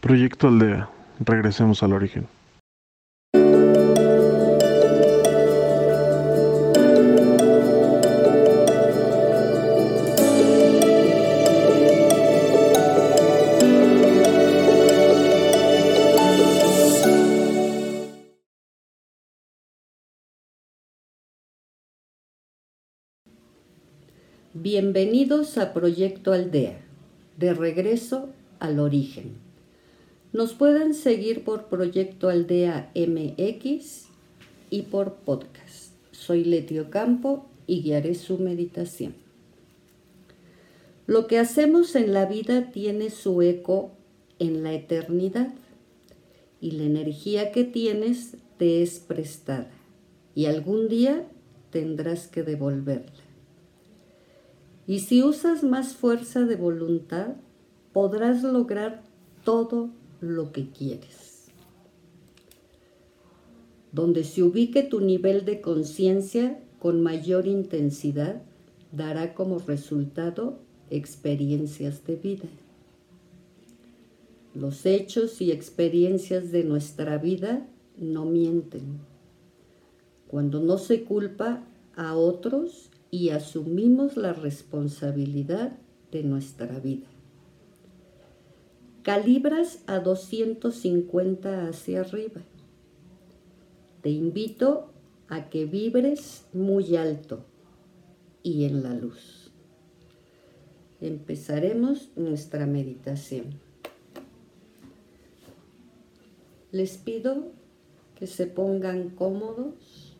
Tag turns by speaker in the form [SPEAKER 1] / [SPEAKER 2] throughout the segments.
[SPEAKER 1] Proyecto Aldea. Regresemos al origen.
[SPEAKER 2] Bienvenidos a Proyecto Aldea, de regreso al origen. Nos pueden seguir por Proyecto Aldea MX y por podcast. Soy Letio Campo y guiaré su meditación. Lo que hacemos en la vida tiene su eco en la eternidad y la energía que tienes te es prestada y algún día tendrás que devolverla. Y si usas más fuerza de voluntad, podrás lograr todo lo que quieres. Donde se ubique tu nivel de conciencia con mayor intensidad, dará como resultado experiencias de vida. Los hechos y experiencias de nuestra vida no mienten. Cuando no se culpa a otros y asumimos la responsabilidad de nuestra vida. Calibras a 250 hacia arriba. Te invito a que vibres muy alto y en la luz. Empezaremos nuestra meditación. Les pido que se pongan cómodos,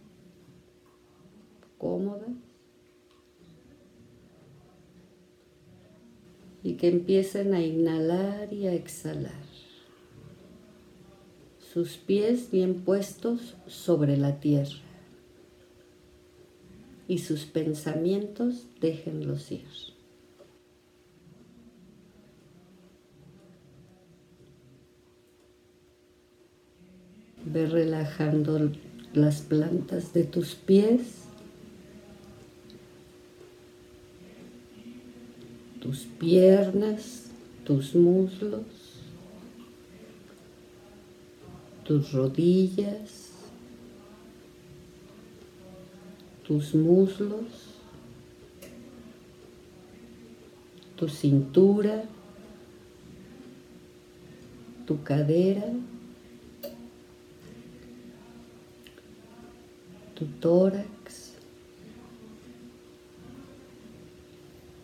[SPEAKER 2] cómodas y que empiecen a inhalar y a exhalar. Sus pies bien puestos sobre la tierra y sus pensamientos déjenlos ir. Ve relajando las plantas de tus pies tus piernas, tus muslos, tus rodillas, tus muslos, tu cintura, tu cadera, tu tórax,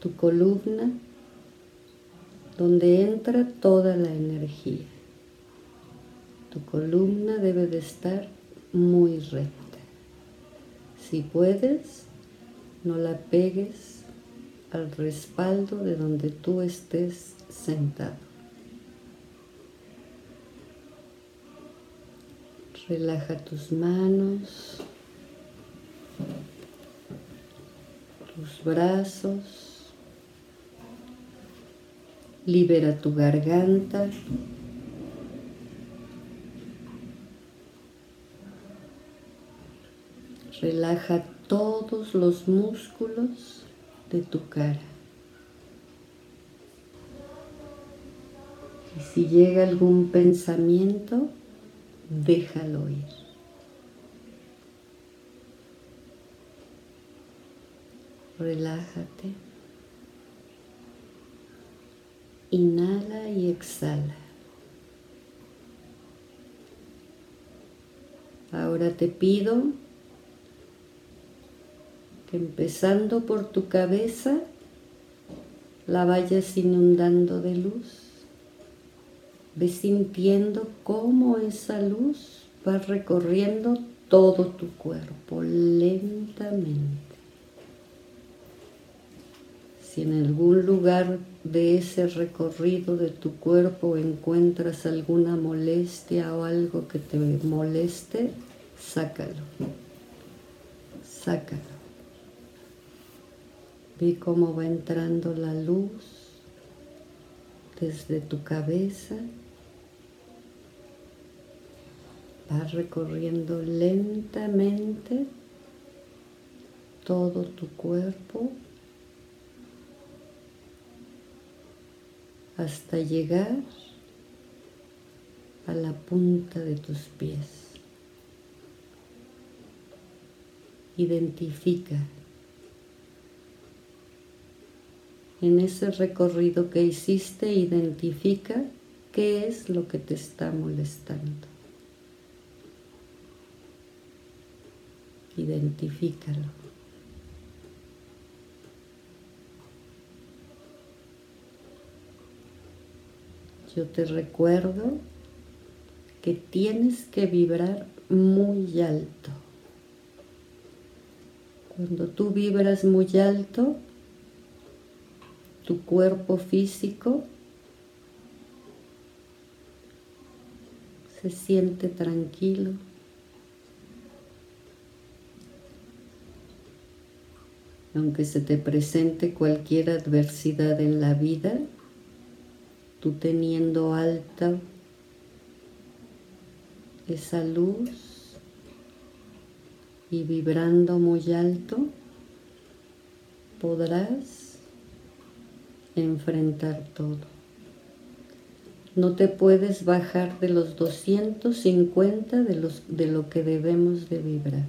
[SPEAKER 2] tu columna donde entra toda la energía. Tu columna debe de estar muy recta. Si puedes, no la pegues al respaldo de donde tú estés sentado. Relaja tus manos, tus brazos, Libera tu garganta. Relaja todos los músculos de tu cara. Y si llega algún pensamiento, déjalo ir. Relájate. Inhala y exhala. Ahora te pido que empezando por tu cabeza la vayas inundando de luz. Ve sintiendo cómo esa luz va recorriendo todo tu cuerpo lentamente. Si en algún lugar de ese recorrido de tu cuerpo encuentras alguna molestia o algo que te moleste, sácalo. Sácalo. Ve cómo va entrando la luz desde tu cabeza. Va recorriendo lentamente todo tu cuerpo hasta llegar a la punta de tus pies. Identifica en ese recorrido que hiciste, identifica qué es lo que te está molestando. Identifícalo. Yo te recuerdo que tienes que vibrar muy alto. Cuando tú vibras muy alto, tu cuerpo físico se siente tranquilo. Aunque se te presente cualquier adversidad en la vida, tú teniendo alta esa luz y vibrando muy alto, podrás enfrentar todo no te puedes bajar de los 250 de, los, de lo que debemos de vibrar.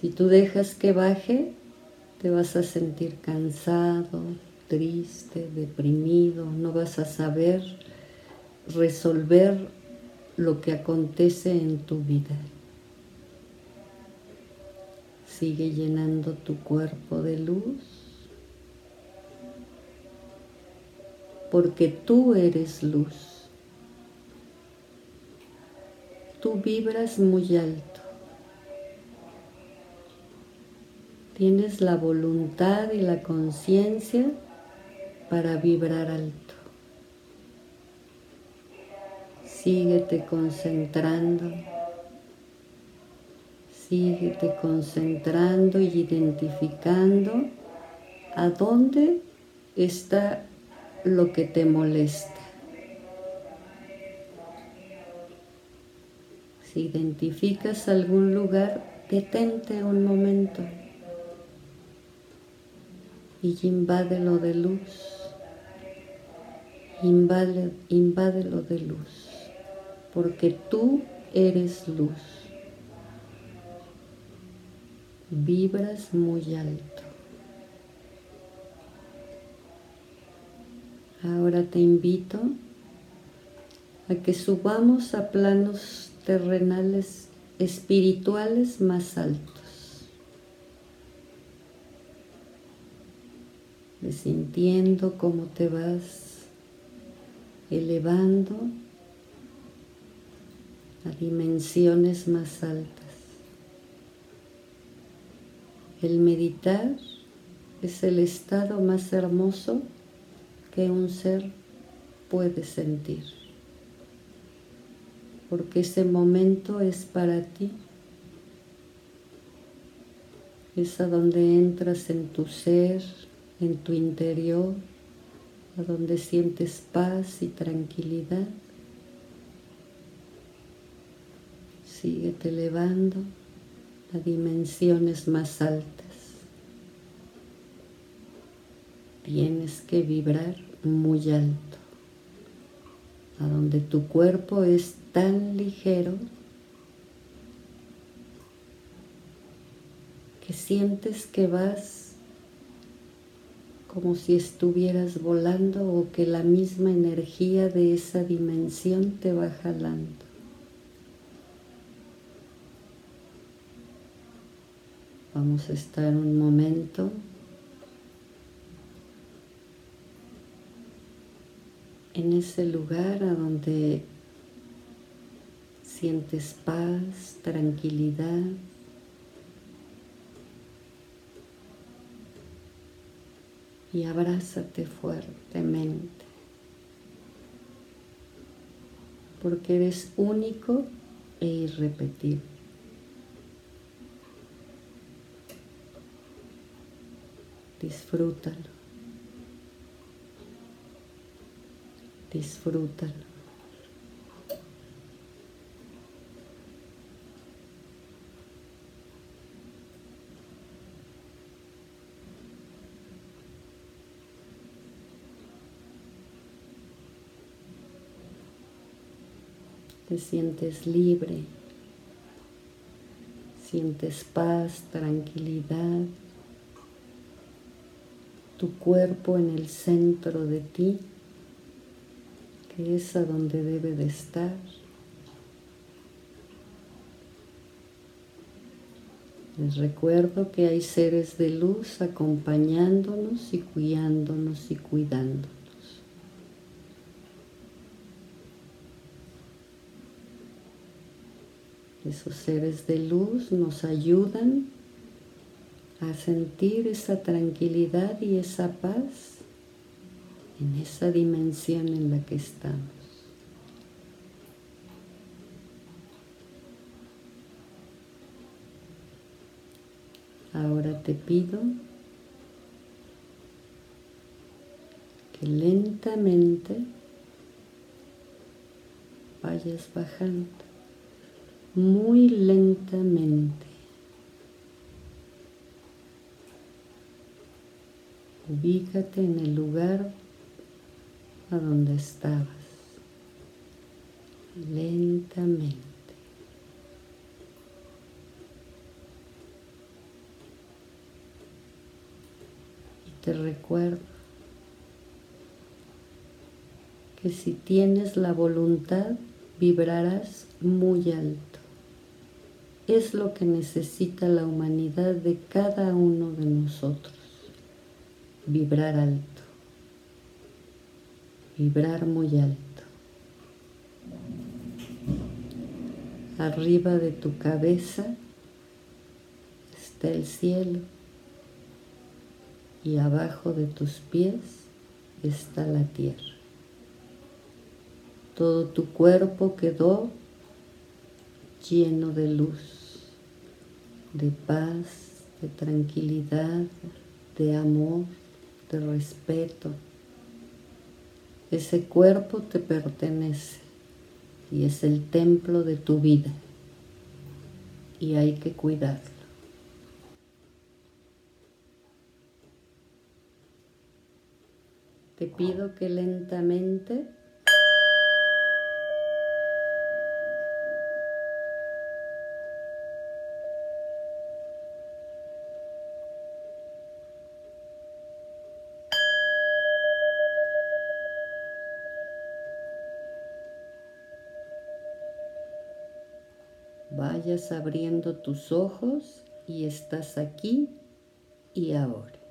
[SPEAKER 2] Si tú dejas que baje, te vas a sentir cansado, triste, deprimido, no vas a saber resolver lo que acontece en tu vida. Sigue llenando tu cuerpo de luz porque tú eres luz. Tú vibras muy alto. Tienes la voluntad y la conciencia para vibrar alto. Síguete concentrando. Síguete concentrando y identificando a dónde está lo que te molesta. Si identificas algún lugar, detente un momento y invádelo de luz. Invade, invádelo de luz, porque tú eres luz. Vibras muy alto. Ahora te invito a que subamos a planos terrenales espirituales más altos. Sintiendo cómo te vas elevando a dimensiones más altas. El meditar es el estado más hermoso que un ser puede sentir, porque ese momento es para ti, es a donde entras en tu ser, en tu interior, a donde sientes paz y tranquilidad. Síguete elevando a dimensiones más altas. Tienes que vibrar muy alto, a donde tu cuerpo es tan ligero que sientes que vas como si estuvieras volando o que la misma energía de esa dimensión te va jalando. Vamos a estar un momento en ese lugar a donde sientes paz, tranquilidad. Y abrázate fuertemente, porque eres único e irrepetible. Disfrútalo. disfrútalo. Te sientes libre, sientes paz, tranquilidad, tu cuerpo en el centro de ti, que es a donde debe de estar. Les recuerdo que hay seres de luz acompañándonos y cuidándonos y cuidándonos. Esos seres de luz nos ayudan a sentir esa tranquilidad y esa paz en esa dimensión en la que estamos. Ahora te pido que lentamente vayas bajando, muy lentamente. Ubícate en el lugar a donde estabas, lentamente. te recuerdo que si tienes la voluntad, vibrarás muy alto. Es lo que necesita la humanidad de cada uno de nosotros. Vibrar alto. Vibrar muy alto. Arriba de tu cabeza está el cielo y abajo de tus pies está la tierra. Todo tu cuerpo quedó lleno de luz, de paz, de tranquilidad, de amor, de respeto. Ese cuerpo te pertenece y es el templo de tu vida y hay que cuidarlo. Te pido que lentamente abriendo tus ojos y estás aquí y ahora.